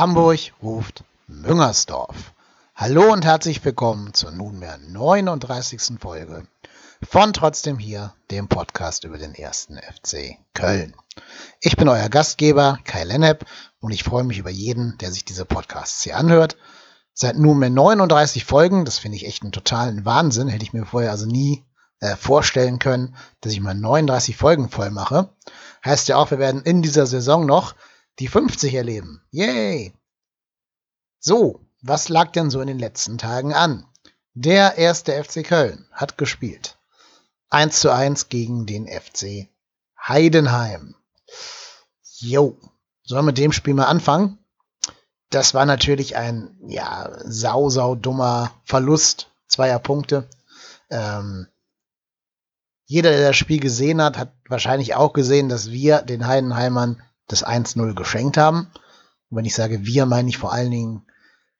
Hamburg ruft Müngersdorf. Hallo und herzlich willkommen zur nunmehr 39. Folge von Trotzdem hier, dem Podcast über den ersten FC Köln. Ich bin euer Gastgeber Kai Lennep und ich freue mich über jeden, der sich diese Podcasts hier anhört. Seit nunmehr 39 Folgen, das finde ich echt einen totalen Wahnsinn, hätte ich mir vorher also nie äh, vorstellen können, dass ich mal 39 Folgen voll mache. Heißt ja auch, wir werden in dieser Saison noch die 50 erleben. Yay! So, was lag denn so in den letzten Tagen an? Der erste FC Köln hat gespielt. 1 zu 1 gegen den FC Heidenheim. Jo, sollen wir mit dem Spiel mal anfangen? Das war natürlich ein, ja, sau, sau dummer Verlust zweier Punkte. Ähm, jeder, der das Spiel gesehen hat, hat wahrscheinlich auch gesehen, dass wir den Heidenheimern das 1-0 geschenkt haben. Und wenn ich sage wir, meine ich vor allen Dingen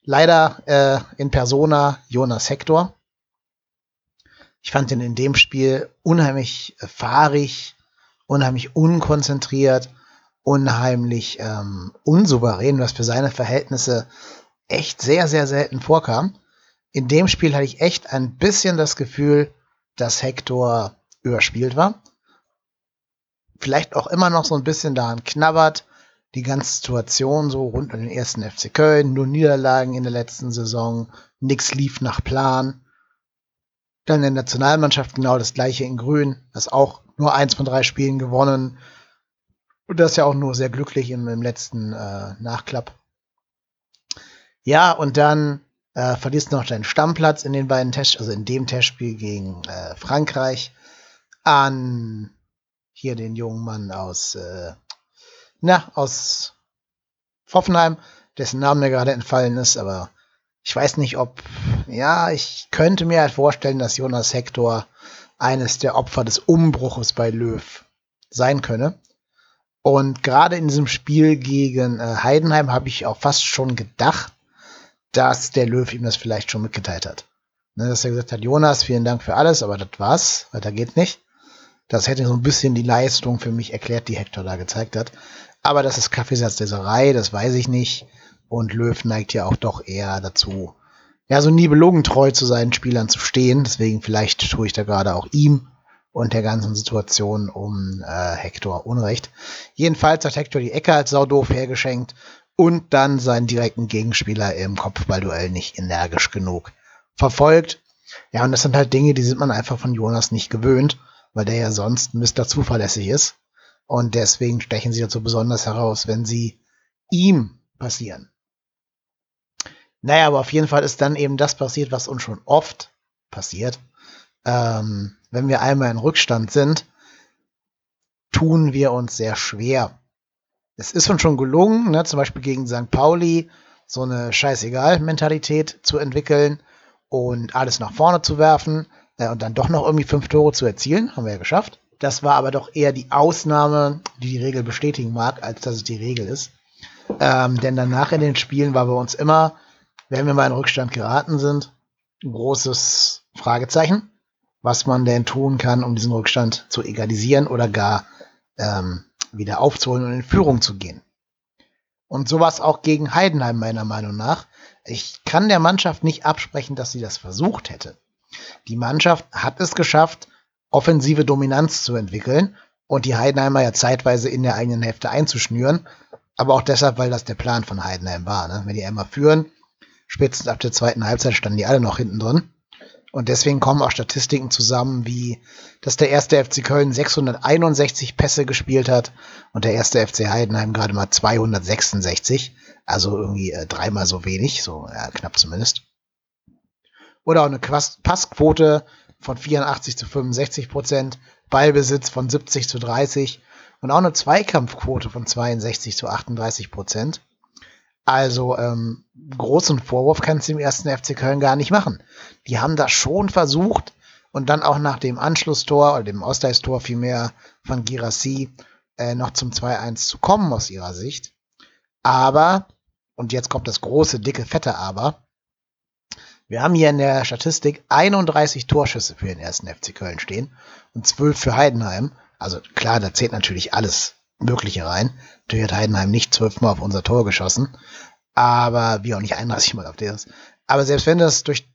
leider äh, in Persona Jonas Hector. Ich fand ihn in dem Spiel unheimlich äh, fahrig, unheimlich unkonzentriert, unheimlich ähm, unsouverän, was für seine Verhältnisse echt sehr, sehr selten vorkam. In dem Spiel hatte ich echt ein bisschen das Gefühl, dass Hector überspielt war vielleicht auch immer noch so ein bisschen daran knabbert, die ganze Situation so rund um den ersten FC Köln, nur Niederlagen in der letzten Saison, nichts lief nach Plan. Dann in der Nationalmannschaft genau das gleiche in Grün, das auch nur eins von drei Spielen gewonnen. Und das ja auch nur sehr glücklich im, im letzten äh, Nachklapp. Ja, und dann äh, verlierst noch deinen Stammplatz in den beiden Test, also in dem Testspiel gegen äh, Frankreich an hier den jungen Mann aus, äh, na, aus Hoffenheim, dessen Name mir gerade entfallen ist, aber ich weiß nicht, ob, ja, ich könnte mir halt vorstellen, dass Jonas Hector eines der Opfer des Umbruches bei Löw sein könne. Und gerade in diesem Spiel gegen äh, Heidenheim habe ich auch fast schon gedacht, dass der Löw ihm das vielleicht schon mitgeteilt hat. Ne, dass er gesagt hat, Jonas, vielen Dank für alles, aber das war's, weiter geht nicht. Das hätte so ein bisschen die Leistung für mich erklärt, die Hector da gezeigt hat. Aber das ist Kaffeesatzleserei, das weiß ich nicht. Und Löw neigt ja auch doch eher dazu, ja, so nie treu zu seinen Spielern zu stehen. Deswegen vielleicht tue ich da gerade auch ihm und der ganzen Situation um äh, Hector Unrecht. Jedenfalls hat Hector die Ecke als Saudoof hergeschenkt und dann seinen direkten Gegenspieler im Kopfballduell nicht energisch genug verfolgt. Ja, und das sind halt Dinge, die sind man einfach von Jonas nicht gewöhnt weil der ja sonst Mr. Zuverlässig ist. Und deswegen stechen sie dazu besonders heraus, wenn sie ihm passieren. Naja, aber auf jeden Fall ist dann eben das passiert, was uns schon oft passiert. Ähm, wenn wir einmal in Rückstand sind, tun wir uns sehr schwer. Es ist uns schon gelungen, ne, zum Beispiel gegen St. Pauli so eine Scheißegal-Mentalität zu entwickeln und alles nach vorne zu werfen. Äh, und dann doch noch irgendwie fünf Tore zu erzielen, haben wir ja geschafft. Das war aber doch eher die Ausnahme, die die Regel bestätigen mag, als dass es die Regel ist. Ähm, denn danach in den Spielen war bei uns immer, wenn wir mal in Rückstand geraten sind, ein großes Fragezeichen, was man denn tun kann, um diesen Rückstand zu egalisieren oder gar ähm, wieder aufzuholen und in Führung zu gehen. Und sowas auch gegen Heidenheim meiner Meinung nach. Ich kann der Mannschaft nicht absprechen, dass sie das versucht hätte. Die Mannschaft hat es geschafft, offensive Dominanz zu entwickeln und die Heidenheimer ja zeitweise in der eigenen Hälfte einzuschnüren. Aber auch deshalb, weil das der Plan von Heidenheim war. Ne? Wenn die einmal führen, spätestens ab der zweiten Halbzeit standen die alle noch hinten drin. Und deswegen kommen auch Statistiken zusammen, wie dass der erste FC Köln 661 Pässe gespielt hat und der erste FC Heidenheim gerade mal 266. Also irgendwie äh, dreimal so wenig, so ja, knapp zumindest oder auch eine Passquote von 84 zu 65 Prozent, Ballbesitz von 70 zu 30 und auch eine Zweikampfquote von 62 zu 38 Prozent. Also ähm, großen Vorwurf kannst du dem ersten FC Köln gar nicht machen. Die haben das schon versucht und dann auch nach dem Anschlusstor oder dem Ausgleichstor vielmehr von Girassi äh, noch zum 2-1 zu kommen aus ihrer Sicht. Aber, und jetzt kommt das große, dicke, fette Aber, wir haben hier in der Statistik 31 Torschüsse für den ersten FC Köln stehen und 12 für Heidenheim. Also klar, da zählt natürlich alles Mögliche rein. Natürlich hat Heidenheim nicht zwölfmal auf unser Tor geschossen. Aber wie auch nicht 31 Mal auf ist. Aber selbst wenn du das durch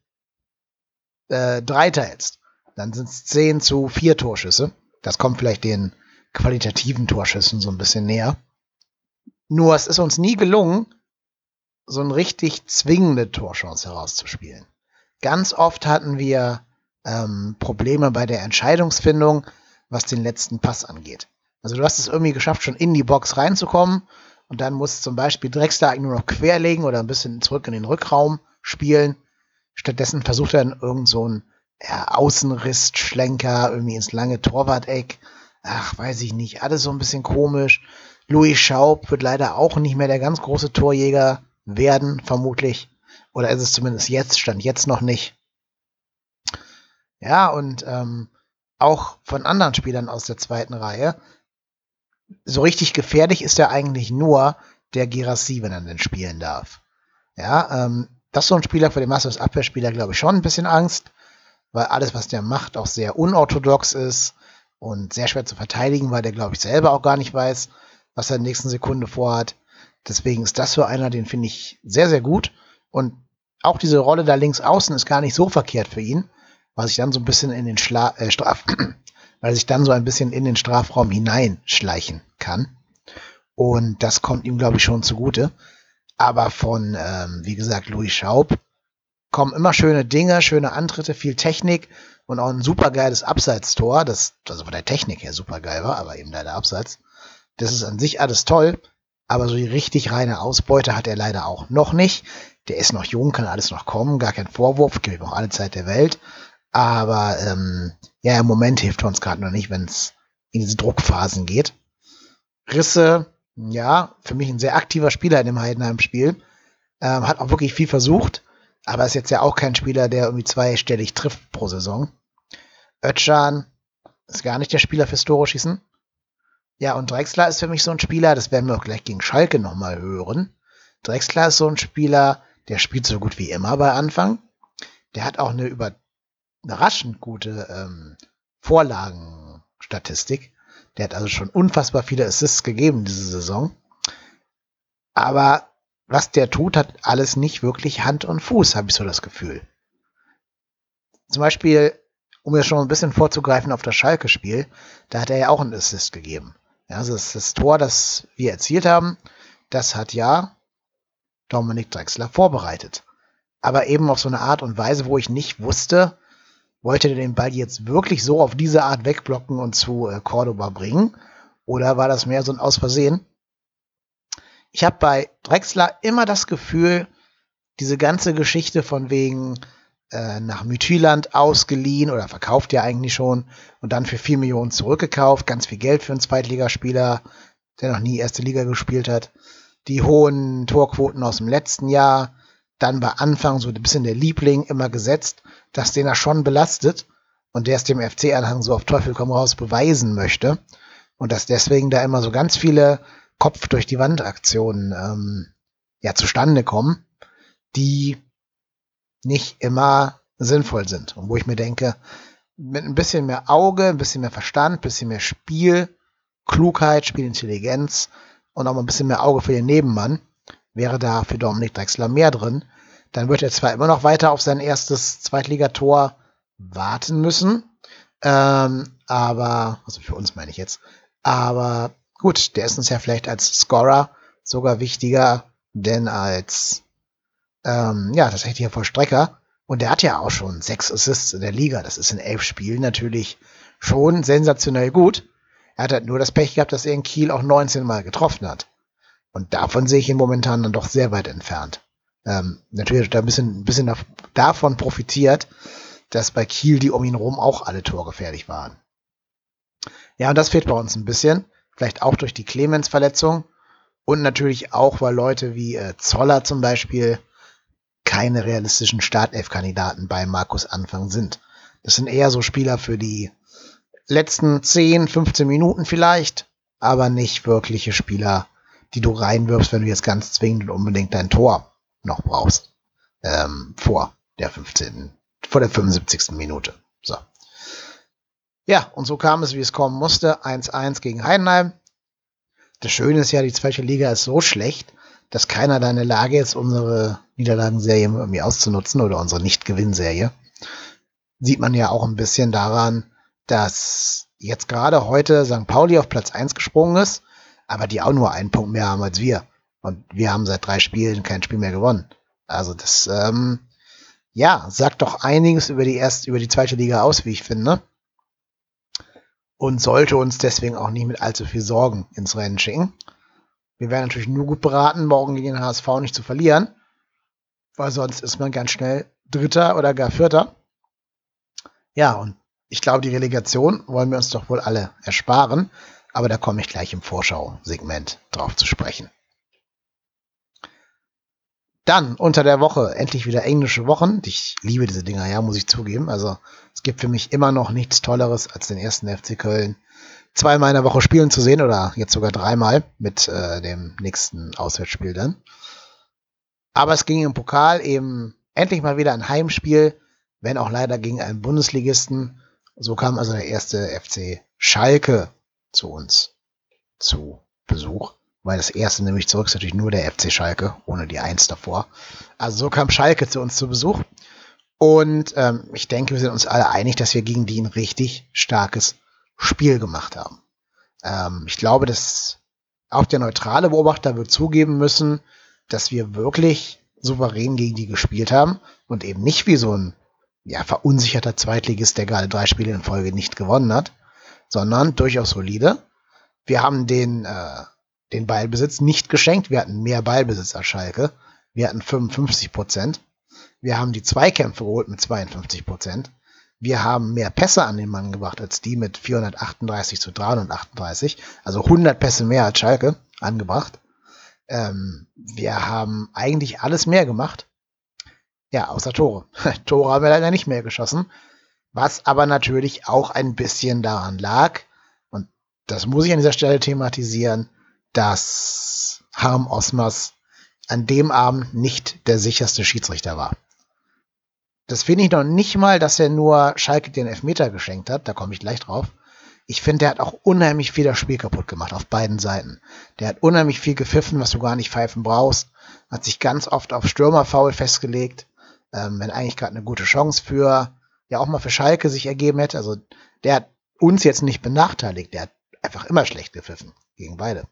äh, drei teilst, dann sind es 10 zu 4 Torschüsse. Das kommt vielleicht den qualitativen Torschüssen so ein bisschen näher. Nur es ist uns nie gelungen, so eine richtig zwingende Torchance herauszuspielen. Ganz oft hatten wir ähm, Probleme bei der Entscheidungsfindung, was den letzten Pass angeht. Also du hast es irgendwie geschafft, schon in die Box reinzukommen und dann muss zum Beispiel Drexler nur noch querlegen oder ein bisschen zurück in den Rückraum spielen. Stattdessen versucht er dann irgend so ein ja, Außenriss, irgendwie ins lange Torwart-Eck. Ach, weiß ich nicht, alles so ein bisschen komisch. Louis Schaub wird leider auch nicht mehr der ganz große Torjäger werden, vermutlich. Oder ist es zumindest jetzt, stand jetzt noch nicht. Ja, und ähm, auch von anderen Spielern aus der zweiten Reihe. So richtig gefährlich ist er eigentlich nur der Girassi, wenn er denn spielen darf. Ja, ähm, das ist so ein Spieler, für den Masters Abwehrspieler, glaube ich, schon ein bisschen Angst, weil alles, was der macht, auch sehr unorthodox ist und sehr schwer zu verteidigen, weil der, glaube ich, selber auch gar nicht weiß, was er in der nächsten Sekunde vorhat. Deswegen ist das so einer, den finde ich sehr, sehr gut. Und auch diese Rolle da links außen ist gar nicht so verkehrt für ihn, weil sich dann so ein bisschen in den Schla äh, Straf, weil sich dann so ein bisschen in den Strafraum hineinschleichen kann. Und das kommt ihm, glaube ich, schon zugute. Aber von, ähm, wie gesagt, Louis Schaub kommen immer schöne Dinge, schöne Antritte, viel Technik und auch ein supergeiles Abseitstor, das also von der Technik her supergeil war, aber eben leider Abseits. Das ist an sich alles toll, aber so die richtig reine Ausbeute hat er leider auch noch nicht. Der ist noch jung, kann alles noch kommen, gar kein Vorwurf, gibt ihm auch alle Zeit der Welt. Aber ähm, ja, im Moment hilft uns gerade noch nicht, wenn es in diese Druckphasen geht. Risse, ja, für mich ein sehr aktiver Spieler in dem Heidenheim-Spiel. Ähm, hat auch wirklich viel versucht, aber ist jetzt ja auch kein Spieler, der irgendwie zweistellig trifft pro Saison. Ötschan ist gar nicht der Spieler fürs Tore schießen. Ja, und Drexler ist für mich so ein Spieler, das werden wir auch gleich gegen Schalke nochmal hören. Drexler ist so ein Spieler, der spielt so gut wie immer bei Anfang. Der hat auch eine überraschend gute ähm, Vorlagenstatistik. Der hat also schon unfassbar viele Assists gegeben diese Saison. Aber was der tut, hat alles nicht wirklich Hand und Fuß, habe ich so das Gefühl. Zum Beispiel, um jetzt schon ein bisschen vorzugreifen auf das Schalke-Spiel, da hat er ja auch einen Assist gegeben. Ja, also das, das Tor, das wir erzielt haben, das hat ja Dominik Drexler vorbereitet. Aber eben auf so eine Art und Weise, wo ich nicht wusste, wollte er den Ball jetzt wirklich so auf diese Art wegblocken und zu äh, Cordoba bringen? Oder war das mehr so ein Aus Versehen? Ich habe bei Drexler immer das Gefühl, diese ganze Geschichte von wegen, äh, nach Mythiland ausgeliehen oder verkauft ja eigentlich schon und dann für 4 Millionen zurückgekauft. Ganz viel Geld für einen Zweitligaspieler, der noch nie erste Liga gespielt hat. Die hohen Torquoten aus dem letzten Jahr. Dann war Anfang so ein bisschen der Liebling immer gesetzt, dass den er schon belastet und der es dem FC-Anhang so auf Teufel komm raus beweisen möchte. Und dass deswegen da immer so ganz viele Kopf durch die Wand Aktionen ähm, ja zustande kommen, die nicht immer sinnvoll sind. Und wo ich mir denke, mit ein bisschen mehr Auge, ein bisschen mehr Verstand, ein bisschen mehr Spiel, Klugheit, Spielintelligenz und auch mal ein bisschen mehr Auge für den Nebenmann, wäre da für Dominik Drexler mehr drin. Dann wird er zwar immer noch weiter auf sein erstes Zweitligator warten müssen, ähm, aber, also für uns meine ich jetzt, aber gut, der ist uns ja vielleicht als Scorer sogar wichtiger, denn als ähm, ja, tatsächlich Vollstrecker. Und der hat ja auch schon sechs Assists in der Liga. Das ist in elf Spielen natürlich schon sensationell gut. Er hat halt nur das Pech gehabt, dass er in Kiel auch 19 Mal getroffen hat. Und davon sehe ich ihn momentan dann doch sehr weit entfernt. Ähm, natürlich hat er ein bisschen, ein bisschen davon profitiert, dass bei Kiel die um ihn rum auch alle torgefährlich waren. Ja, und das fehlt bei uns ein bisschen. Vielleicht auch durch die Clemens-Verletzung. Und natürlich auch, weil Leute wie äh, Zoller zum Beispiel keine realistischen Startelf-Kandidaten bei Markus Anfang sind. Das sind eher so Spieler für die letzten 10, 15 Minuten vielleicht, aber nicht wirkliche Spieler, die du reinwirfst, wenn du jetzt ganz zwingend und unbedingt dein Tor noch brauchst. Ähm, vor der 15., vor der 75. Minute. So. Ja, und so kam es, wie es kommen musste. 1-1 gegen Heidenheim. Das Schöne ist ja, die zweite Liga ist so schlecht, dass keiner da in der Lage ist, unsere Niederlagenserie irgendwie auszunutzen oder unsere Nicht-Gewinnserie. Sieht man ja auch ein bisschen daran, dass jetzt gerade heute St. Pauli auf Platz 1 gesprungen ist, aber die auch nur einen Punkt mehr haben als wir. Und wir haben seit drei Spielen kein Spiel mehr gewonnen. Also das, ähm, ja, sagt doch einiges über die erste, über die zweite Liga aus, wie ich finde. Und sollte uns deswegen auch nicht mit allzu viel Sorgen ins Rennen schicken. Wir wären natürlich nur gut beraten, morgen gegen den HSV nicht zu verlieren. Weil sonst ist man ganz schnell Dritter oder gar Vierter. Ja, und ich glaube, die Relegation wollen wir uns doch wohl alle ersparen. Aber da komme ich gleich im Vorschau-Segment drauf zu sprechen. Dann unter der Woche endlich wieder englische Wochen. Ich liebe diese Dinger, ja, muss ich zugeben. Also es gibt für mich immer noch nichts Tolleres als den ersten FC Köln zweimal in der Woche spielen zu sehen oder jetzt sogar dreimal mit äh, dem nächsten Auswärtsspiel dann. Aber es ging im Pokal eben endlich mal wieder ein Heimspiel, wenn auch leider gegen einen Bundesligisten. So kam also der erste FC Schalke zu uns zu Besuch weil das erste nämlich zurück ist natürlich nur der FC Schalke, ohne die Eins davor. Also so kam Schalke zu uns zu Besuch. Und ähm, ich denke, wir sind uns alle einig, dass wir gegen die ein richtig starkes Spiel gemacht haben. Ähm, ich glaube, dass auch der neutrale Beobachter wird zugeben müssen, dass wir wirklich souverän gegen die gespielt haben und eben nicht wie so ein ja, verunsicherter Zweitligist, der gerade drei Spiele in Folge nicht gewonnen hat, sondern durchaus solide. Wir haben den äh, den Ballbesitz nicht geschenkt. Wir hatten mehr Ballbesitz als Schalke. Wir hatten 55 Prozent. Wir haben die Zweikämpfe geholt mit 52 Prozent. Wir haben mehr Pässe an den Mann gebracht als die mit 438 zu 338. Also 100 Pässe mehr als Schalke angebracht. Ähm, wir haben eigentlich alles mehr gemacht. Ja, außer Tore. Tore haben wir leider nicht mehr geschossen. Was aber natürlich auch ein bisschen daran lag, und das muss ich an dieser Stelle thematisieren, dass Harm Osmas an dem Abend nicht der sicherste Schiedsrichter war. Das finde ich noch nicht mal, dass er nur Schalke den Elfmeter geschenkt hat, da komme ich gleich drauf. Ich finde, der hat auch unheimlich viel das Spiel kaputt gemacht auf beiden Seiten. Der hat unheimlich viel gepfiffen, was du gar nicht pfeifen brauchst. Hat sich ganz oft auf Stürmerfoul festgelegt, ähm, wenn eigentlich gerade eine gute Chance für, ja auch mal für Schalke sich ergeben hätte. Also der hat uns jetzt nicht benachteiligt, der hat einfach immer schlecht gepfiffen gegen beide.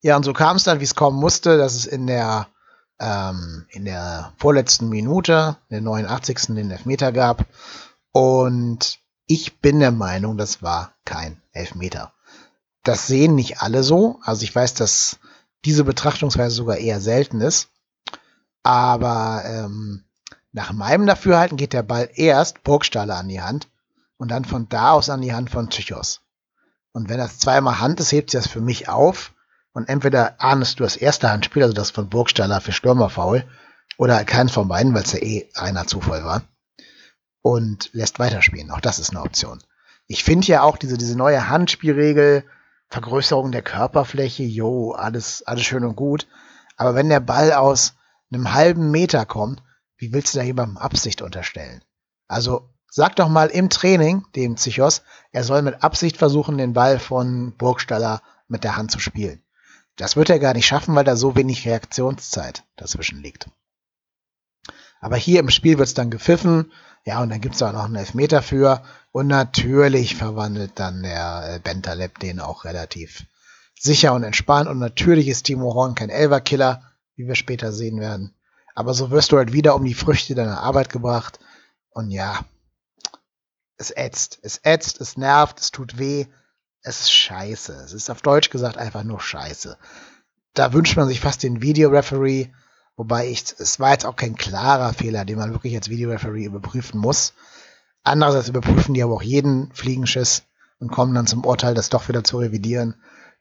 Ja, und so kam es dann, wie es kommen musste, dass es in der, ähm, in der vorletzten Minute, der 89. den Elfmeter gab. Und ich bin der Meinung, das war kein Elfmeter. Das sehen nicht alle so. Also ich weiß, dass diese Betrachtungsweise sogar eher selten ist. Aber ähm, nach meinem Dafürhalten geht der Ball erst Burgstaller an die Hand und dann von da aus an die Hand von Tychos. Und wenn das zweimal Hand ist, hebt sich das für mich auf und entweder ahnest du das erste Handspiel, also das von Burgstaller für Stürmerfaul, oder keins von beiden, weil es ja eh reiner Zufall war. Und lässt weiterspielen. Auch das ist eine Option. Ich finde ja auch diese, diese neue Handspielregel, Vergrößerung der Körperfläche, jo, alles, alles schön und gut. Aber wenn der Ball aus einem halben Meter kommt, wie willst du da jemandem Absicht unterstellen? Also sag doch mal im Training dem Psychos, er soll mit Absicht versuchen, den Ball von Burgstaller mit der Hand zu spielen. Das wird er gar nicht schaffen, weil da so wenig Reaktionszeit dazwischen liegt. Aber hier im Spiel wird es dann gepfiffen. Ja, und dann gibt es auch noch einen Elfmeter für. Und natürlich verwandelt dann der äh, Bentaleb den auch relativ sicher und entspannt. Und natürlich ist Timo Horn kein Elverkiller, wie wir später sehen werden. Aber so wirst du halt wieder um die Früchte deiner Arbeit gebracht. Und ja, es ätzt. Es ätzt, es nervt, es tut weh es ist scheiße. Es ist auf Deutsch gesagt einfach nur scheiße. Da wünscht man sich fast den Videoreferee, wobei ich, es war jetzt auch kein klarer Fehler, den man wirklich als Videoreferee überprüfen muss. Andererseits überprüfen die aber auch jeden Fliegenschiss und kommen dann zum Urteil, das doch wieder zu revidieren.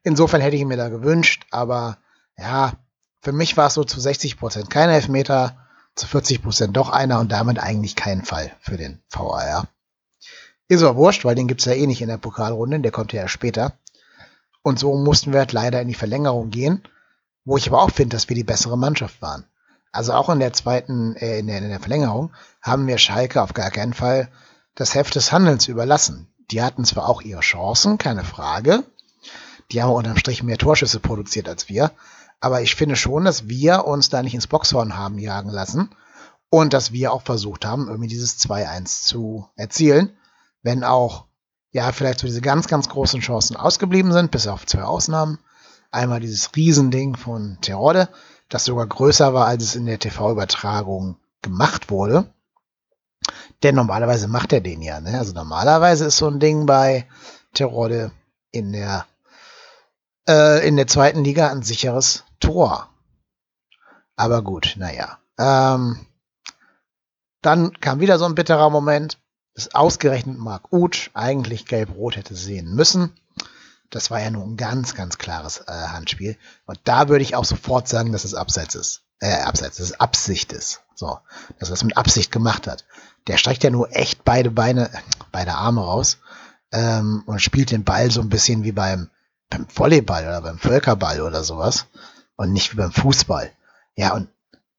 Insofern hätte ich mir da gewünscht, aber ja, für mich war es so zu 60 Prozent kein Elfmeter, zu 40 Prozent doch einer und damit eigentlich kein Fall für den VAR. Ist aber wurscht, weil den gibt's ja eh nicht in der Pokalrunde, der kommt ja später. Und so mussten wir halt leider in die Verlängerung gehen, wo ich aber auch finde, dass wir die bessere Mannschaft waren. Also auch in der zweiten, äh, in, der, in der Verlängerung haben wir Schalke auf gar keinen Fall das Heft des Handelns überlassen. Die hatten zwar auch ihre Chancen, keine Frage. Die haben unterm Strich mehr Torschüsse produziert als wir. Aber ich finde schon, dass wir uns da nicht ins Boxhorn haben jagen lassen und dass wir auch versucht haben, irgendwie dieses 2-1 zu erzielen. Wenn auch, ja, vielleicht so diese ganz, ganz großen Chancen ausgeblieben sind, bis auf zwei Ausnahmen. Einmal dieses Riesending von Terodde, das sogar größer war, als es in der TV-Übertragung gemacht wurde. Denn normalerweise macht er den ja. Ne? Also normalerweise ist so ein Ding bei Terodde in der, äh, in der zweiten Liga ein sicheres Tor. Aber gut, naja. Ähm, dann kam wieder so ein bitterer Moment, dass ausgerechnet Mark Uth eigentlich gelb-rot hätte sehen müssen. Das war ja nur ein ganz, ganz klares äh, Handspiel. Und da würde ich auch sofort sagen, dass es Abseits ist. Äh, Abseits, dass es Absicht ist. So, dass er es mit Absicht gemacht hat. Der streckt ja nur echt beide Beine, beide Arme raus ähm, und spielt den Ball so ein bisschen wie beim, beim Volleyball oder beim Völkerball oder sowas und nicht wie beim Fußball. Ja, und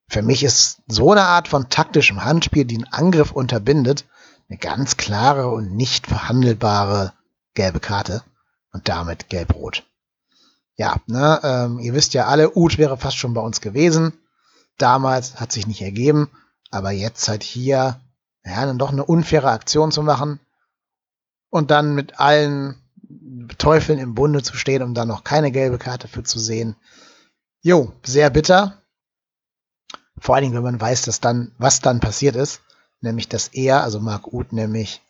für mich ist so eine Art von taktischem Handspiel, die einen Angriff unterbindet, eine ganz klare und nicht verhandelbare gelbe Karte und damit gelb-rot. Ja, ne, ähm, ihr wisst ja alle, Uth wäre fast schon bei uns gewesen. Damals hat sich nicht ergeben, aber jetzt halt hier, ja, dann doch eine unfaire Aktion zu machen und dann mit allen Teufeln im Bunde zu stehen, um dann noch keine gelbe Karte für zu sehen. Jo, sehr bitter. Vor allen Dingen, wenn man weiß, dass dann, was dann passiert ist, nämlich dass er, also Marc Uth, nämlich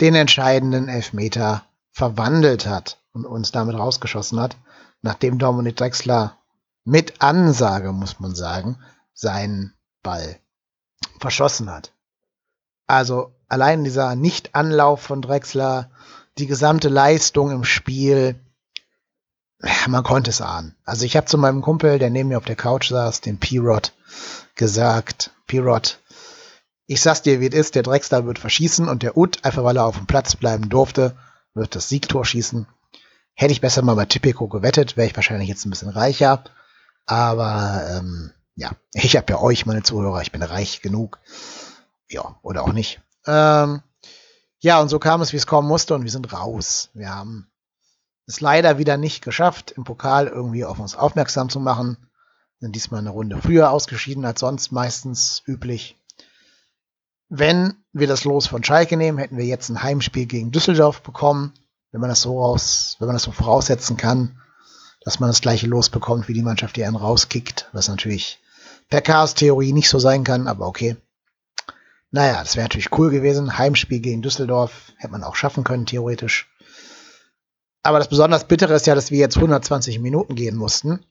den entscheidenden Elfmeter verwandelt hat und uns damit rausgeschossen hat, nachdem Dominik Drexler mit Ansage, muss man sagen, seinen Ball verschossen hat. Also allein dieser Nicht-Anlauf von Drexler, die gesamte Leistung im Spiel, man konnte es ahnen. Also ich habe zu meinem Kumpel, der neben mir auf der Couch saß, den P-Rod, gesagt, P-Rod, ich sag's dir, wie es ist, der Drexler wird verschießen und der Ut, einfach weil er auf dem Platz bleiben durfte, wird das Siegtor schießen. Hätte ich besser mal bei Tipico gewettet, wäre ich wahrscheinlich jetzt ein bisschen reicher. Aber ähm, ja, ich habe ja euch, meine Zuhörer, ich bin reich genug. Ja, oder auch nicht. Ähm, ja, und so kam es, wie es kommen musste, und wir sind raus. Wir haben es leider wieder nicht geschafft, im Pokal irgendwie auf uns aufmerksam zu machen. Sind diesmal eine Runde früher ausgeschieden als sonst meistens üblich. Wenn wir das Los von Schalke nehmen, hätten wir jetzt ein Heimspiel gegen Düsseldorf bekommen, wenn man das so raus, wenn man das so voraussetzen kann, dass man das gleiche Los bekommt wie die Mannschaft, die einen rauskickt, was natürlich per Chaos-Theorie nicht so sein kann, aber okay. Naja, das wäre natürlich cool gewesen. Heimspiel gegen Düsseldorf hätte man auch schaffen können, theoretisch. Aber das besonders Bittere ist ja, dass wir jetzt 120 Minuten gehen mussten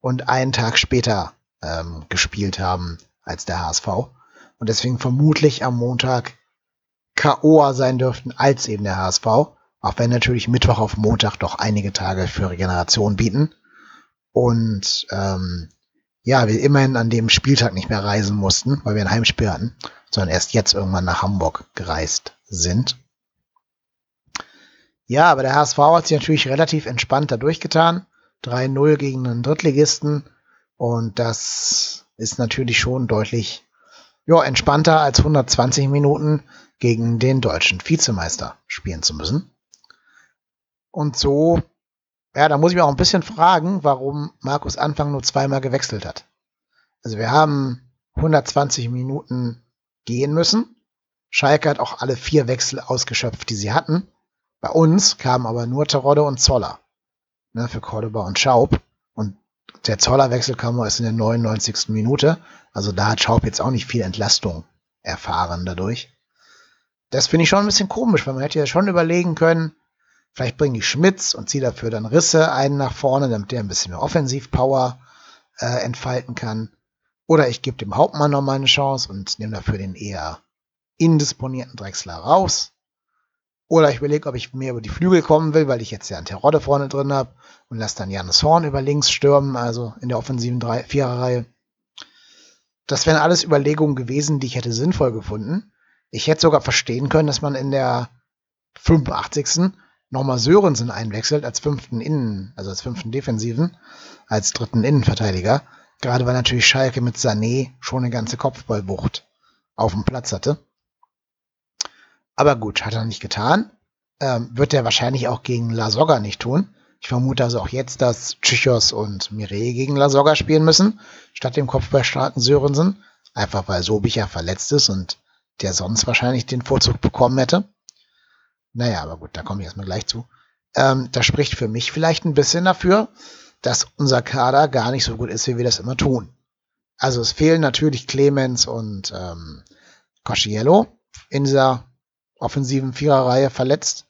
und einen Tag später ähm, gespielt haben als der HSV. Und deswegen vermutlich am Montag KOA sein dürften als eben der HSV. Auch wenn natürlich Mittwoch auf Montag doch einige Tage für Regeneration bieten. Und ähm, ja, wir immerhin an dem Spieltag nicht mehr reisen mussten, weil wir ein Heimspiel hatten, sondern erst jetzt irgendwann nach Hamburg gereist sind. Ja, aber der HSV hat sich natürlich relativ entspannt da durchgetan. 3-0 gegen einen Drittligisten. Und das ist natürlich schon deutlich ja, entspannter als 120 Minuten gegen den deutschen Vizemeister spielen zu müssen. Und so, ja, da muss ich mich auch ein bisschen fragen, warum Markus Anfang nur zweimal gewechselt hat. Also wir haben 120 Minuten gehen müssen. Schalke hat auch alle vier Wechsel ausgeschöpft, die sie hatten. Bei uns kamen aber nur Terodde und Zoller. Ne, für Cordoba und Schaub. Und der Zollerwechsel kam erst in der 99. Minute. Also da hat Schaub jetzt auch nicht viel Entlastung erfahren dadurch. Das finde ich schon ein bisschen komisch, weil man hätte ja schon überlegen können, vielleicht bringe ich Schmitz und ziehe dafür dann Risse einen nach vorne, damit der ein bisschen mehr Offensivpower äh, entfalten kann. Oder ich gebe dem Hauptmann noch mal eine Chance und nehme dafür den eher indisponierten Drechsler raus. Oder ich überlege, ob ich mehr über die Flügel kommen will, weil ich jetzt ja einen Terodde vorne drin habe und lasse dann Janis Horn über links stürmen, also in der offensiven Viererreihe. Das wären alles Überlegungen gewesen, die ich hätte sinnvoll gefunden. Ich hätte sogar verstehen können, dass man in der 85. nochmal Sörensen einwechselt als fünften Innen, also als fünften Defensiven, als dritten Innenverteidiger. Gerade weil natürlich Schalke mit Sané schon eine ganze Kopfballbucht auf dem Platz hatte. Aber gut, hat er nicht getan. Ähm, wird er wahrscheinlich auch gegen La Soga nicht tun. Ich vermute also auch jetzt, dass Tschüchos und Mireille gegen Lasogga spielen müssen, statt dem kopfballstarken Sörensen. Einfach weil Sobicher verletzt ist und der sonst wahrscheinlich den Vorzug bekommen hätte. Naja, aber gut, da komme ich erstmal gleich zu. Ähm, das spricht für mich vielleicht ein bisschen dafür, dass unser Kader gar nicht so gut ist, wie wir das immer tun. Also es fehlen natürlich Clemens und ähm, Cosciello in dieser offensiven Viererreihe verletzt.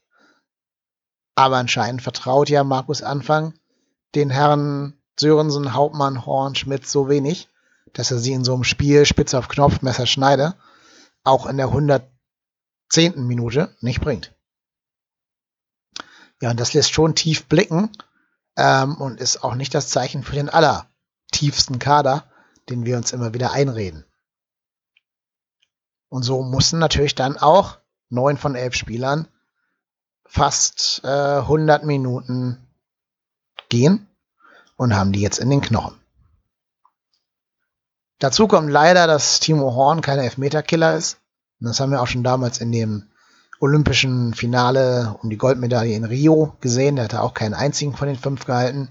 Aber anscheinend vertraut ja Markus Anfang den Herren Sörensen, Hauptmann, Horn, Schmidt so wenig, dass er sie in so einem Spiel Spitze auf Knopf, Messer, Schneide auch in der 110. Minute nicht bringt. Ja, und das lässt schon tief blicken ähm, und ist auch nicht das Zeichen für den allertiefsten Kader, den wir uns immer wieder einreden. Und so mussten natürlich dann auch neun von elf Spielern fast äh, 100 Minuten gehen und haben die jetzt in den Knochen. Dazu kommt leider, dass Timo Horn kein Elfmeterkiller ist. Und das haben wir auch schon damals in dem olympischen Finale um die Goldmedaille in Rio gesehen. Der hatte auch keinen einzigen von den fünf gehalten.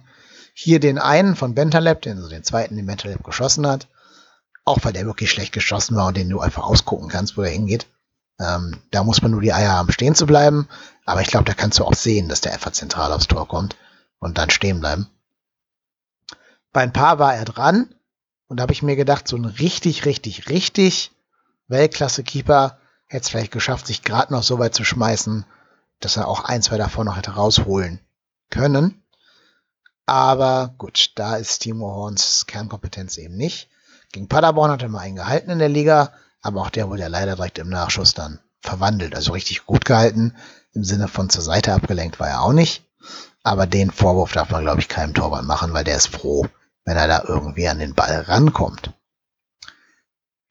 Hier den einen von Bentaleb, den, also den zweiten, den Bentaleb geschossen hat. Auch weil der wirklich schlecht geschossen war und den du einfach ausgucken kannst, wo der hingeht. Ähm, da muss man nur die Eier haben, stehen zu bleiben. Aber ich glaube, da kannst du auch sehen, dass der einfach zentral aufs Tor kommt und dann stehen bleiben. Bei ein paar war er dran. Und da habe ich mir gedacht, so ein richtig, richtig, richtig Weltklasse-Keeper hätte es vielleicht geschafft, sich gerade noch so weit zu schmeißen, dass er auch ein, zwei davon noch hätte rausholen können. Aber gut, da ist Timo Horns Kernkompetenz eben nicht. Gegen Paderborn hat er mal einen gehalten in der Liga, aber auch der wurde ja leider direkt im Nachschuss dann verwandelt. Also richtig gut gehalten. Im Sinne von zur Seite abgelenkt war er auch nicht. Aber den Vorwurf darf man, glaube ich, keinem Torwart machen, weil der ist froh, wenn er da irgendwie an den Ball rankommt.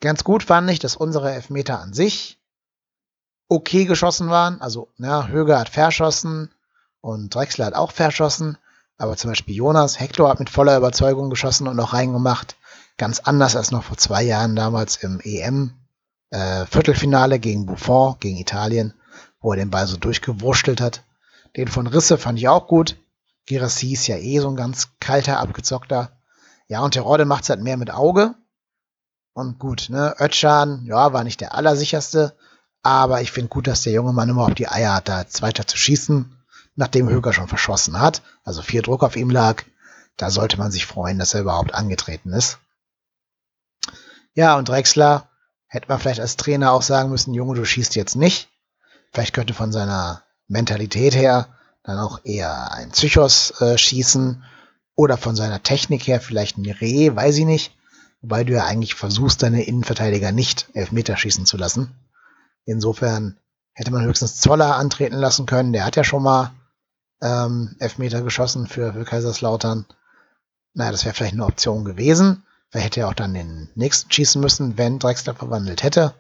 Ganz gut fand ich, dass unsere Elfmeter an sich okay geschossen waren. Also, ja, Höger hat verschossen und Drexler hat auch verschossen. Aber zum Beispiel Jonas Hector hat mit voller Überzeugung geschossen und noch reingemacht. Ganz anders als noch vor zwei Jahren damals im EM äh, Viertelfinale gegen Buffon, gegen Italien, wo er den Ball so durchgewurschtelt hat. Den von Risse fand ich auch gut. Girassi ist ja eh so ein ganz kalter, abgezockter. Ja, und der Rodde macht es halt mehr mit Auge. Und gut, ne, Ötschan, ja, war nicht der allersicherste, aber ich finde gut, dass der junge Mann immer auf die Eier hat, da jetzt weiter zu schießen, nachdem Höger schon verschossen hat. Also viel Druck auf ihm lag. Da sollte man sich freuen, dass er überhaupt angetreten ist. Ja, und Drexler hätte man vielleicht als Trainer auch sagen müssen, Junge, du schießt jetzt nicht. Vielleicht könnte von seiner Mentalität her dann auch eher ein Psychos äh, schießen oder von seiner Technik her vielleicht ein Reh, weiß ich nicht. Wobei du ja eigentlich versuchst, deine Innenverteidiger nicht Elfmeter schießen zu lassen. Insofern hätte man höchstens Zoller antreten lassen können. Der hat ja schon mal ähm, Elfmeter geschossen für, für Kaiserslautern. Naja, das wäre vielleicht eine Option gewesen. Vielleicht hätte er auch dann den nächsten schießen müssen, wenn Drexler verwandelt hätte.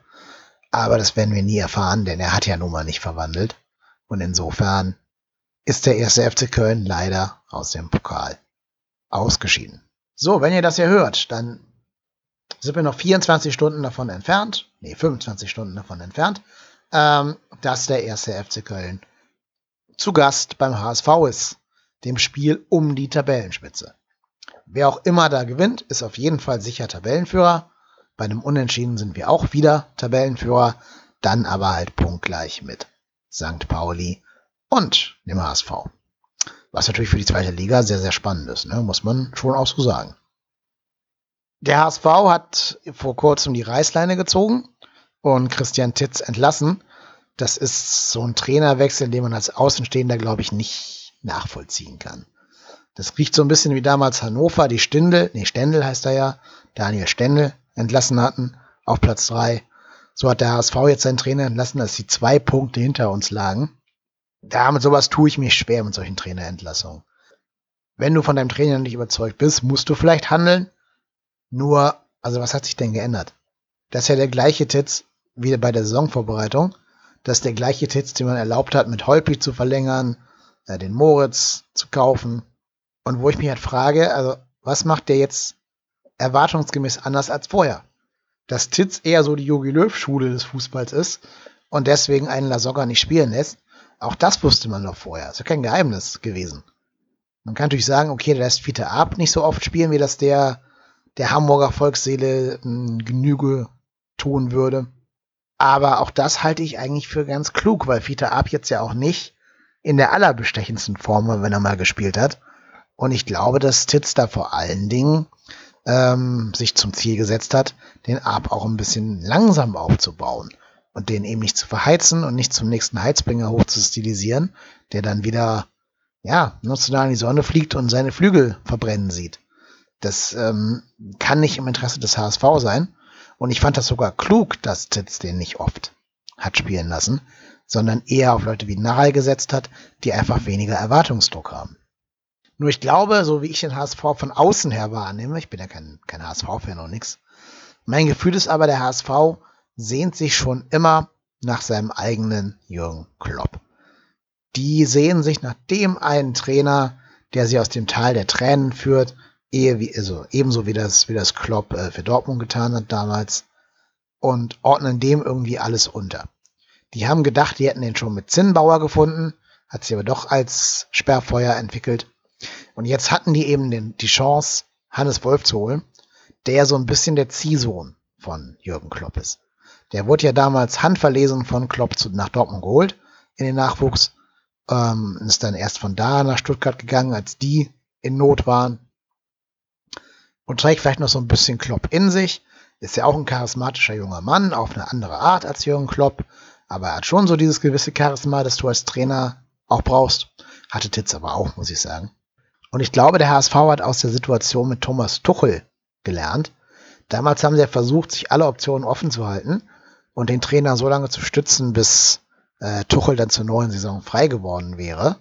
Aber das werden wir nie erfahren, denn er hat ja nun mal nicht verwandelt. Und insofern ist der erste FC Köln leider aus dem Pokal ausgeschieden. So, wenn ihr das hier hört, dann sind wir noch 24 Stunden davon entfernt, nee, 25 Stunden davon entfernt, ähm, dass der erste FC Köln zu Gast beim HSV ist, dem Spiel um die Tabellenspitze. Wer auch immer da gewinnt, ist auf jeden Fall sicher Tabellenführer. Bei einem Unentschieden sind wir auch wieder Tabellenführer, dann aber halt punktgleich mit St. Pauli und dem HSV. Was natürlich für die zweite Liga sehr, sehr spannend ist, ne? muss man schon auch so sagen. Der HSV hat vor kurzem die Reißleine gezogen und Christian Titz entlassen. Das ist so ein Trainerwechsel, den man als Außenstehender, glaube ich, nicht nachvollziehen kann. Das riecht so ein bisschen wie damals Hannover, die Stindel, nee, Stendel heißt er ja, Daniel Stendel entlassen hatten auf Platz 3. So hat der HSV jetzt seinen Trainer entlassen, dass sie zwei Punkte hinter uns lagen. Da mit sowas tue ich mich schwer mit solchen Trainerentlassungen. Wenn du von deinem Trainer nicht überzeugt bist, musst du vielleicht handeln. Nur, also was hat sich denn geändert? Das ist ja der gleiche Titz wie bei der Saisonvorbereitung. Das ist der gleiche Titz, den man erlaubt hat, mit Holpi zu verlängern, äh, den Moritz zu kaufen. Und wo ich mich halt frage, also was macht der jetzt erwartungsgemäß anders als vorher? Dass Titz eher so die Jogi Löw-Schule des Fußballs ist und deswegen einen Lasogga nicht spielen lässt, auch das wusste man doch vorher. Ist ja kein Geheimnis gewesen. Man kann natürlich sagen, okay, der lässt Fiete Ab nicht so oft spielen, wie das der, der Hamburger Volksseele hm, Genüge tun würde. Aber auch das halte ich eigentlich für ganz klug, weil Fiete Ab jetzt ja auch nicht in der allerbestechendsten Form wenn er mal gespielt hat. Und ich glaube, dass Titz da vor allen Dingen ähm, sich zum Ziel gesetzt hat, den Ab auch ein bisschen langsam aufzubauen und den eben nicht zu verheizen und nicht zum nächsten Heizbringer hoch zu stilisieren, der dann wieder ja, national in die Sonne fliegt und seine Flügel verbrennen sieht. Das ähm, kann nicht im Interesse des HSV sein. Und ich fand das sogar klug, dass Titz den nicht oft hat spielen lassen, sondern eher auf Leute wie Naral gesetzt hat, die einfach weniger Erwartungsdruck haben. Nur ich glaube, so wie ich den HSV von außen her wahrnehme, ich bin ja kein, kein HSV-Fan und nix, mein Gefühl ist aber, der HSV sehnt sich schon immer nach seinem eigenen Jürgen Klopp die sehen sich nach dem einen Trainer, der sie aus dem Tal der Tränen führt, ehe wie, also ebenso wie das, wie das Klopp äh, für Dortmund getan hat damals, und ordnen dem irgendwie alles unter. Die haben gedacht, die hätten den schon mit Zinnbauer gefunden, hat sich aber doch als Sperrfeuer entwickelt. Und jetzt hatten die eben den, die Chance, Hannes Wolf zu holen, der so ein bisschen der Ziehsohn von Jürgen Klopp ist. Der wurde ja damals handverlesen von Klopp zu, nach Dortmund geholt in den Nachwuchs ähm, ist dann erst von da nach Stuttgart gegangen, als die in Not waren. Und trägt vielleicht noch so ein bisschen Klopp in sich. Ist ja auch ein charismatischer junger Mann, auf eine andere Art als Jürgen Klopp. Aber er hat schon so dieses gewisse Charisma, das du als Trainer auch brauchst. Hatte Titz aber auch, muss ich sagen. Und ich glaube, der HSV hat aus der Situation mit Thomas Tuchel gelernt. Damals haben sie ja versucht, sich alle Optionen offen zu halten und den Trainer so lange zu stützen, bis äh, Tuchel dann zur neuen Saison frei geworden wäre.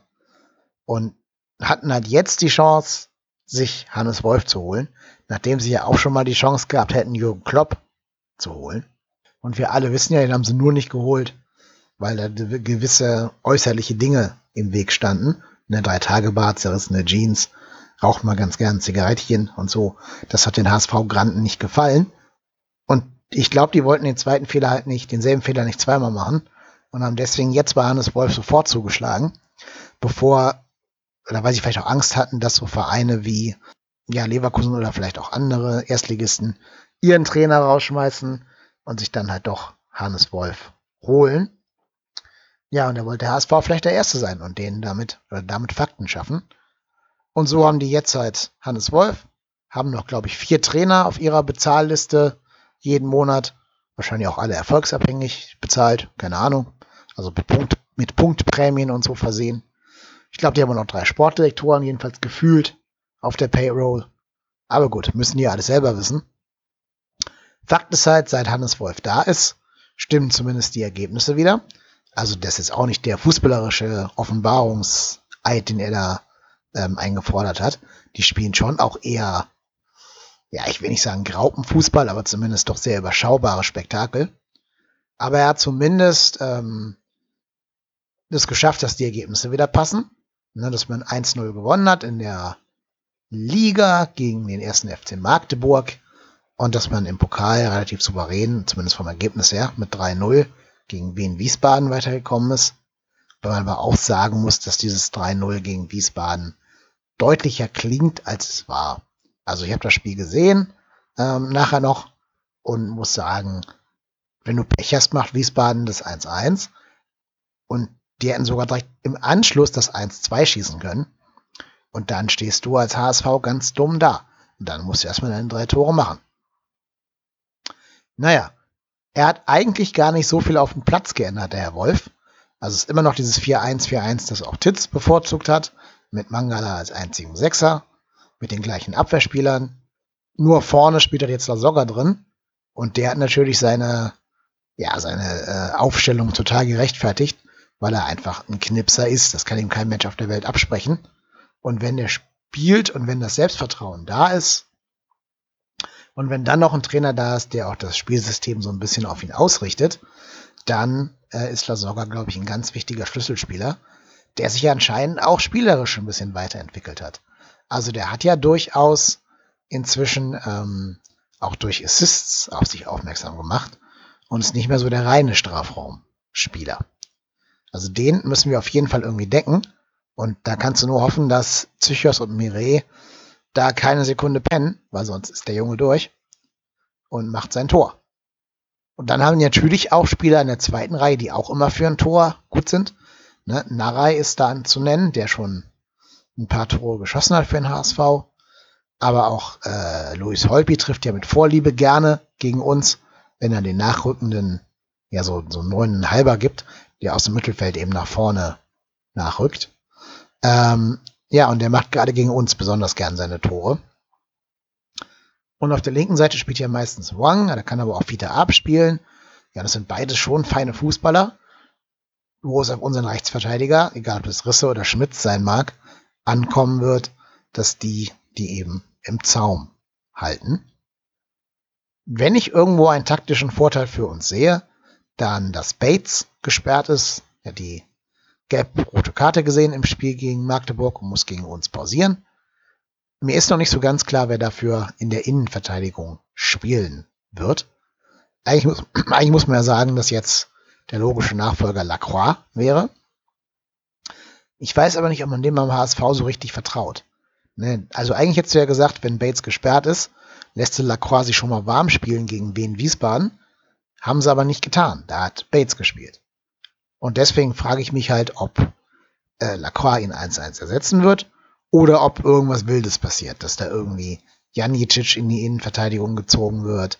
Und hatten halt jetzt die Chance, sich Hannes Wolf zu holen, nachdem sie ja auch schon mal die Chance gehabt hätten, Jürgen Klopp zu holen. Und wir alle wissen ja, den haben sie nur nicht geholt, weil da gewisse äußerliche Dinge im Weg standen. Eine Drei-Tage-Bart, zerrissene Jeans, raucht mal ganz gern ein Zigarettchen und so. Das hat den HSV-Granten nicht gefallen. Und ich glaube, die wollten den zweiten Fehler halt nicht, denselben Fehler nicht zweimal machen und haben deswegen jetzt bei Hannes Wolf sofort zugeschlagen, bevor, oder weil sie vielleicht auch Angst hatten, dass so Vereine wie ja, Leverkusen oder vielleicht auch andere Erstligisten ihren Trainer rausschmeißen und sich dann halt doch Hannes Wolf holen. Ja, und da wollte der HSV vielleicht der Erste sein und denen damit, oder damit Fakten schaffen. Und so haben die jetzt halt Hannes Wolf, haben noch, glaube ich, vier Trainer auf ihrer Bezahlliste jeden Monat. Wahrscheinlich auch alle erfolgsabhängig bezahlt, keine Ahnung also mit, Punkt, mit Punktprämien und so versehen. Ich glaube, die haben noch drei Sportdirektoren, jedenfalls gefühlt auf der Payroll. Aber gut, müssen die alles selber wissen. Fakt ist halt, seit Hannes Wolf da ist, stimmen zumindest die Ergebnisse wieder. Also das ist auch nicht der fußballerische Offenbarungseid, den er da ähm, eingefordert hat. Die spielen schon auch eher, ja, ich will nicht sagen Graupenfußball, aber zumindest doch sehr überschaubare Spektakel. Aber er hat zumindest ähm, es geschafft, dass die Ergebnisse wieder passen. Ne, dass man 1-0 gewonnen hat in der Liga gegen den ersten FC Magdeburg und dass man im Pokal relativ souverän, zumindest vom Ergebnis her, mit 3-0 gegen Wien Wiesbaden weitergekommen ist. Weil man aber auch sagen muss, dass dieses 3-0 gegen Wiesbaden deutlicher klingt, als es war. Also ich habe das Spiel gesehen, ähm, nachher noch, und muss sagen, wenn du Pech hast, macht Wiesbaden das 1-1. Und die hätten sogar direkt im Anschluss das 1-2 schießen können. Und dann stehst du als HSV ganz dumm da. Und dann musst du erstmal deine drei Tore machen. Naja, er hat eigentlich gar nicht so viel auf dem Platz geändert, der Herr Wolf. Also es ist immer noch dieses 4-1-4-1, das auch Titz bevorzugt hat, mit Mangala als einzigen Sechser, mit den gleichen Abwehrspielern. Nur vorne spielt er jetzt Lasogga drin. Und der hat natürlich seine, ja, seine äh, Aufstellung total gerechtfertigt weil er einfach ein Knipser ist. Das kann ihm kein Mensch auf der Welt absprechen. Und wenn er spielt und wenn das Selbstvertrauen da ist und wenn dann noch ein Trainer da ist, der auch das Spielsystem so ein bisschen auf ihn ausrichtet, dann äh, ist Lasogga, glaube ich, ein ganz wichtiger Schlüsselspieler, der sich ja anscheinend auch spielerisch ein bisschen weiterentwickelt hat. Also der hat ja durchaus inzwischen ähm, auch durch Assists auf sich aufmerksam gemacht und ist nicht mehr so der reine Strafraumspieler. Also den müssen wir auf jeden Fall irgendwie decken. Und da kannst du nur hoffen, dass Psychos und Mireille da keine Sekunde pennen, weil sonst ist der Junge durch und macht sein Tor. Und dann haben natürlich auch Spieler in der zweiten Reihe, die auch immer für ein Tor gut sind. Ne? Narei ist da zu nennen, der schon ein paar Tore geschossen hat für den HSV. Aber auch äh, Luis Holpi trifft ja mit Vorliebe gerne gegen uns, wenn er den nachrückenden, ja so, so einen neuneinhalber gibt, der aus dem Mittelfeld eben nach vorne nachrückt. Ähm, ja, und der macht gerade gegen uns besonders gern seine Tore. Und auf der linken Seite spielt ja meistens Wang, da kann aber auch Vita abspielen. Ja, das sind beides schon feine Fußballer, wo es auf unseren Rechtsverteidiger, egal ob es Risse oder Schmitz sein mag, ankommen wird, dass die die eben im Zaum halten. Wenn ich irgendwo einen taktischen Vorteil für uns sehe, dann, dass Bates gesperrt ist, ja die gelb-rote Karte gesehen im Spiel gegen Magdeburg und muss gegen uns pausieren. Mir ist noch nicht so ganz klar, wer dafür in der Innenverteidigung spielen wird. Eigentlich muss, eigentlich muss man ja sagen, dass jetzt der logische Nachfolger Lacroix wäre. Ich weiß aber nicht, ob man dem beim HSV so richtig vertraut. Ne? Also eigentlich hättest du ja gesagt, wenn Bates gesperrt ist, lässt du Lacroix sich schon mal warm spielen gegen Wien Wiesbaden. Haben sie aber nicht getan. Da hat Bates gespielt. Und deswegen frage ich mich halt, ob äh, Lacroix ihn 1-1 ersetzen wird oder ob irgendwas Wildes passiert, dass da irgendwie Janicic in die Innenverteidigung gezogen wird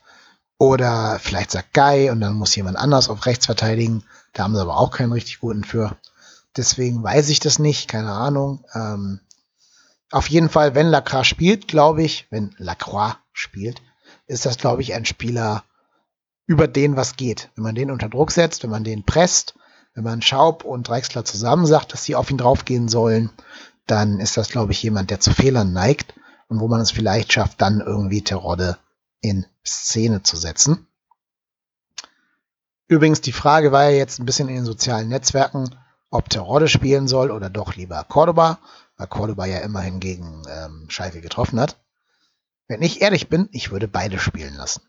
oder vielleicht sagt Guy und dann muss jemand anders auf rechts verteidigen. Da haben sie aber auch keinen richtig guten für. Deswegen weiß ich das nicht, keine Ahnung. Ähm, auf jeden Fall, wenn Lacroix spielt, glaube ich, wenn Lacroix spielt, ist das, glaube ich, ein Spieler, über den was geht. Wenn man den unter Druck setzt, wenn man den presst, wenn man Schaub und Dreixler zusammen sagt, dass sie auf ihn draufgehen sollen, dann ist das, glaube ich, jemand, der zu Fehlern neigt und wo man es vielleicht schafft, dann irgendwie Terodde in Szene zu setzen. Übrigens, die Frage war ja jetzt ein bisschen in den sozialen Netzwerken, ob Terodde spielen soll oder doch lieber Cordoba, weil Cordoba ja immerhin gegen ähm, Schalke getroffen hat. Wenn ich ehrlich bin, ich würde beide spielen lassen.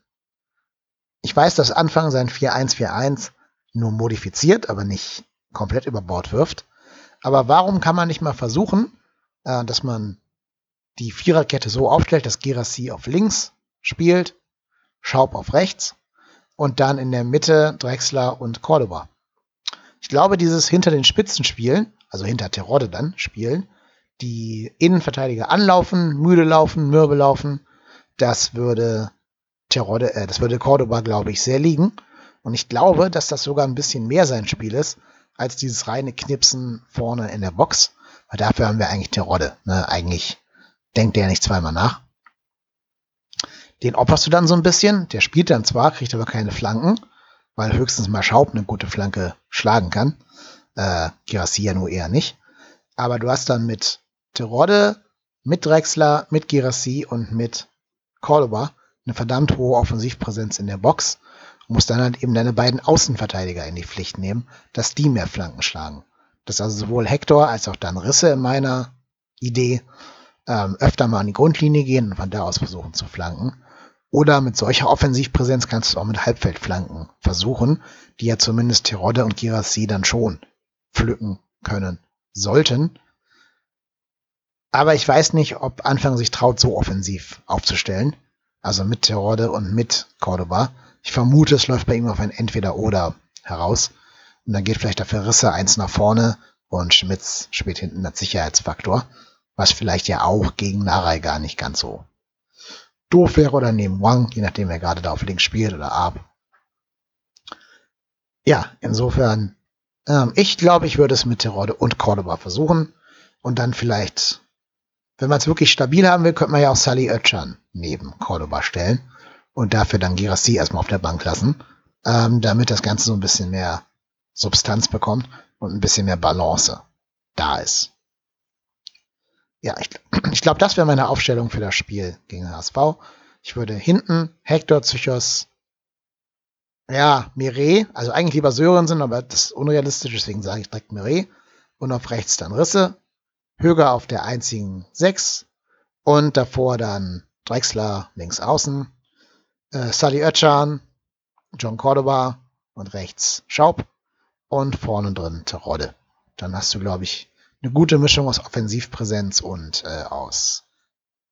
Ich weiß, dass Anfang sein 4-1-4-1 nur modifiziert, aber nicht komplett über Bord wirft. Aber warum kann man nicht mal versuchen, äh, dass man die Viererkette so aufstellt, dass Girassi auf links spielt, Schaub auf rechts und dann in der Mitte Drexler und Cordoba. Ich glaube, dieses hinter den Spitzen spielen, also hinter Terodde dann spielen, die Innenverteidiger anlaufen, müde laufen, mürbe laufen, das würde Terodde, äh, das würde Cordoba, glaube ich, sehr liegen. Und ich glaube, dass das sogar ein bisschen mehr sein Spiel ist, als dieses reine Knipsen vorne in der Box. Weil dafür haben wir eigentlich Terodde. Ne? Eigentlich denkt der nicht zweimal nach. Den opferst du dann so ein bisschen. Der spielt dann zwar, kriegt aber keine Flanken, weil höchstens mal Schaub eine gute Flanke schlagen kann. Äh, Girassi ja nur eher nicht. Aber du hast dann mit Terodde, mit Drexler, mit Girassi und mit Cordoba eine verdammt hohe Offensivpräsenz in der Box musst dann halt eben deine beiden Außenverteidiger in die Pflicht nehmen, dass die mehr Flanken schlagen. Dass also sowohl Hector als auch dann Risse in meiner Idee ähm, öfter mal an die Grundlinie gehen und von da aus versuchen zu flanken. Oder mit solcher Offensivpräsenz kannst du auch mit Halbfeldflanken versuchen, die ja zumindest Terodde und Girassi dann schon pflücken können sollten. Aber ich weiß nicht, ob Anfang sich traut, so offensiv aufzustellen. Also mit Terodde und mit Cordoba. Ich vermute, es läuft bei ihm auf ein Entweder-Oder heraus. Und dann geht vielleicht dafür Risse eins nach vorne und Schmitz spielt hinten als Sicherheitsfaktor. Was vielleicht ja auch gegen Narai gar nicht ganz so doof wäre oder neben Wang, je nachdem wer gerade da auf links spielt oder ab. Ja, insofern, ähm, ich glaube, ich würde es mit Terode und Cordoba versuchen und dann vielleicht, wenn man es wirklich stabil haben will, könnte man ja auch Sally Oetschan neben Cordoba stellen und dafür dann Girassi erstmal auf der Bank lassen, ähm, damit das Ganze so ein bisschen mehr Substanz bekommt und ein bisschen mehr Balance da ist. Ja, ich, ich glaube, das wäre meine Aufstellung für das Spiel gegen HSV. Ich würde hinten Hector, Zychos, ja, Mire, also eigentlich lieber Sörensen, aber das ist unrealistisch, deswegen sage ich direkt Mire. Und auf rechts dann Risse. Höger auf der einzigen 6. Und davor dann Drexler links außen äh, Sally Oetschan, John Cordoba und rechts Schaub und vorne drin Terodde. Dann hast du, glaube ich, eine gute Mischung aus Offensivpräsenz und äh, aus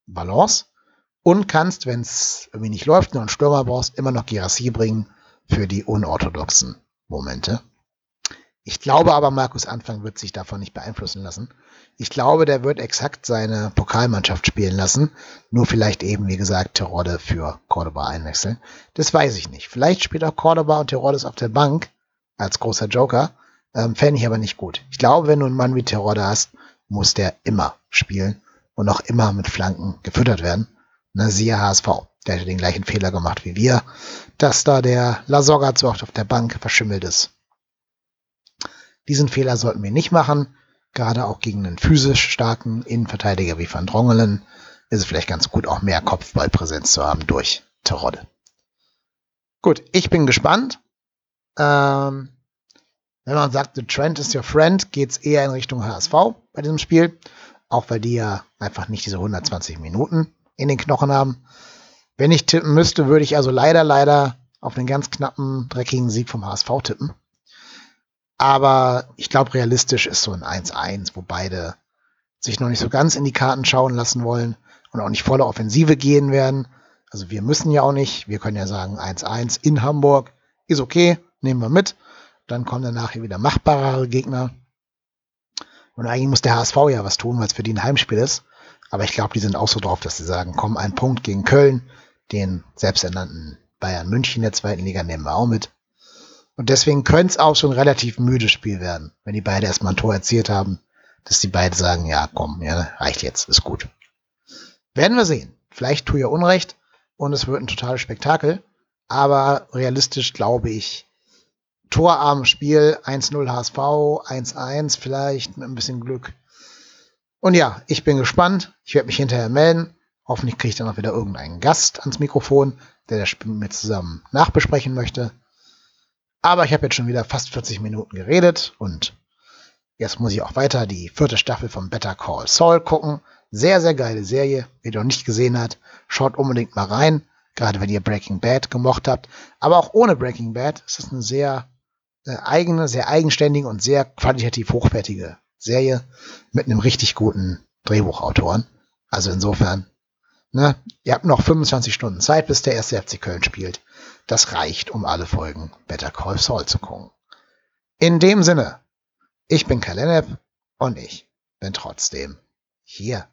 Balance. Und kannst, wenn es irgendwie nicht läuft, nur einen Stürmer brauchst, immer noch Girassi bringen für die unorthodoxen Momente. Ich glaube aber, Markus Anfang wird sich davon nicht beeinflussen lassen. Ich glaube, der wird exakt seine Pokalmannschaft spielen lassen. Nur vielleicht eben, wie gesagt, Terodde für Cordoba einwechseln. Das weiß ich nicht. Vielleicht spielt auch Cordoba und Terodde auf der Bank als großer Joker. Ähm, Fände ich aber nicht gut. Ich glaube, wenn du einen Mann wie Terodde hast, muss der immer spielen und auch immer mit Flanken gefüttert werden. Na, siehe HSV. Der hätte den gleichen Fehler gemacht wie wir, dass da der Lasogga oft auf der Bank verschimmelt ist. Diesen Fehler sollten wir nicht machen. Gerade auch gegen einen physisch starken Innenverteidiger wie Van Drongelen ist es vielleicht ganz gut, auch mehr Kopfballpräsenz zu haben durch Terodde. Gut, ich bin gespannt. Ähm, wenn man sagt, the trend is your friend, geht es eher in Richtung HSV bei diesem Spiel. Auch weil die ja einfach nicht diese 120 Minuten in den Knochen haben. Wenn ich tippen müsste, würde ich also leider, leider auf einen ganz knappen, dreckigen Sieg vom HSV tippen. Aber ich glaube, realistisch ist so ein 1-1, wo beide sich noch nicht so ganz in die Karten schauen lassen wollen und auch nicht voller Offensive gehen werden. Also wir müssen ja auch nicht. Wir können ja sagen 1-1 in Hamburg ist okay, nehmen wir mit. Dann kommen danach wieder machbarere Gegner. Und eigentlich muss der HSV ja was tun, weil es für die ein Heimspiel ist. Aber ich glaube, die sind auch so drauf, dass sie sagen, komm, ein Punkt gegen Köln, den selbsternannten Bayern München der zweiten Liga nehmen wir auch mit. Und deswegen könnte es auch ein relativ müdes Spiel werden, wenn die beide erstmal ein Tor erzielt haben, dass die beiden sagen, ja, komm, ja, reicht jetzt, ist gut. Werden wir sehen. Vielleicht tue ich Unrecht und es wird ein totales Spektakel. Aber realistisch glaube ich, torarm Spiel, 1-0 HSV, 1-1 vielleicht mit ein bisschen Glück. Und ja, ich bin gespannt. Ich werde mich hinterher melden. Hoffentlich kriege ich dann auch wieder irgendeinen Gast ans Mikrofon, der das Spiel mit mir zusammen nachbesprechen möchte. Aber ich habe jetzt schon wieder fast 40 Minuten geredet und jetzt muss ich auch weiter die vierte Staffel von Better Call Saul gucken. Sehr, sehr geile Serie. Wer die noch nicht gesehen hat, schaut unbedingt mal rein. Gerade wenn ihr Breaking Bad gemocht habt. Aber auch ohne Breaking Bad ist es eine sehr äh, eigene, sehr eigenständige und sehr qualitativ hochwertige Serie mit einem richtig guten Drehbuchautoren. Also insofern, ne, ihr habt noch 25 Stunden Zeit, bis der erste FC Köln spielt. Das reicht, um alle Folgen Better Call Saul zu gucken. In dem Sinne, ich bin Kalenep und ich bin trotzdem hier.